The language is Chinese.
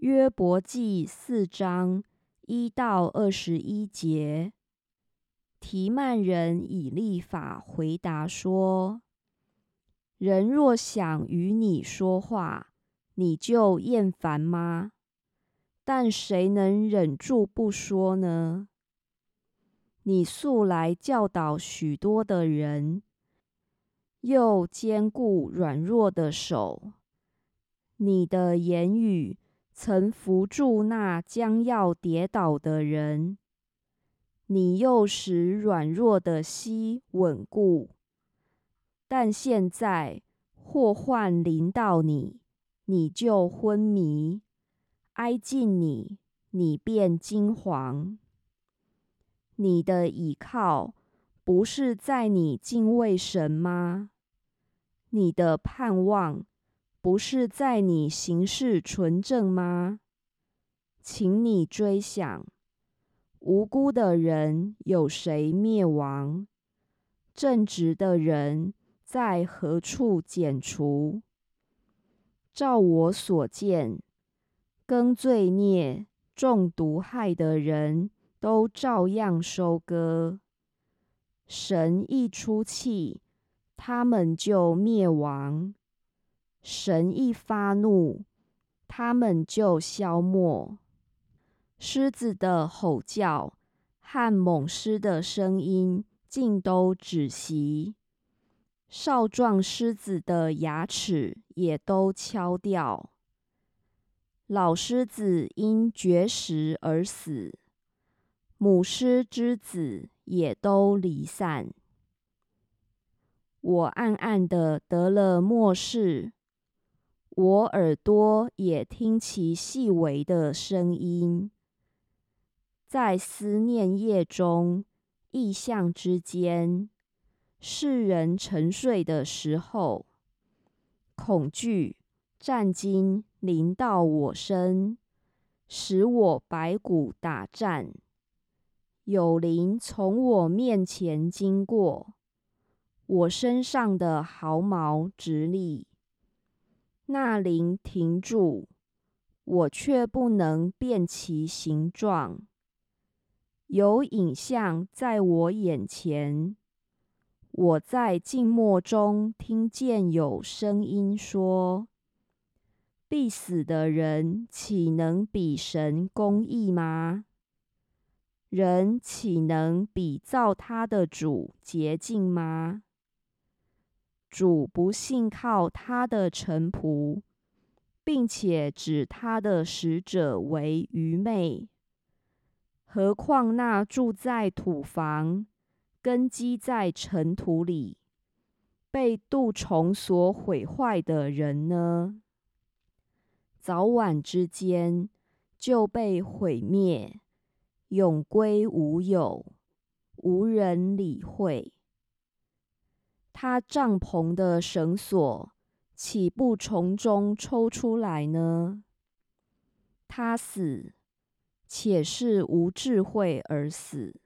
约伯记四章一到二十一节，提曼人以立法回答说：“人若想与你说话，你就厌烦吗？但谁能忍住不说呢？你素来教导许多的人，又坚固软弱的手，你的言语。”曾扶住那将要跌倒的人，你又使软弱的膝稳固。但现在祸患临到你，你就昏迷；挨近你，你便惊惶。你的倚靠不是在你敬畏神吗？你的盼望。不是在你行事纯正吗？请你追想，无辜的人有谁灭亡？正直的人在何处剪除？照我所见，耕罪孽、中毒害的人都照样收割。神一出气，他们就灭亡。神一发怒，他们就消没。狮子的吼叫和猛狮的声音尽都止息，少壮狮子的牙齿也都敲掉。老狮子因绝食而死，母狮之子也都离散。我暗暗的得了末世。我耳朵也听其细微的声音，在思念夜中，异象之间，世人沉睡的时候，恐惧战惊临到我身，使我白骨打颤。有灵从我面前经过，我身上的毫毛直立。那灵停住，我却不能辨其形状。有影像在我眼前，我在静默中听见有声音说：“必死的人岂能比神公义吗？人岂能比造他的主洁净吗？”主不信靠他的臣仆，并且指他的使者为愚昧。何况那住在土房、根基在尘土里、被蠹虫所毁坏的人呢？早晚之间就被毁灭，永归无有，无人理会。他帐篷的绳索岂不从中抽出来呢？他死，且是无智慧而死。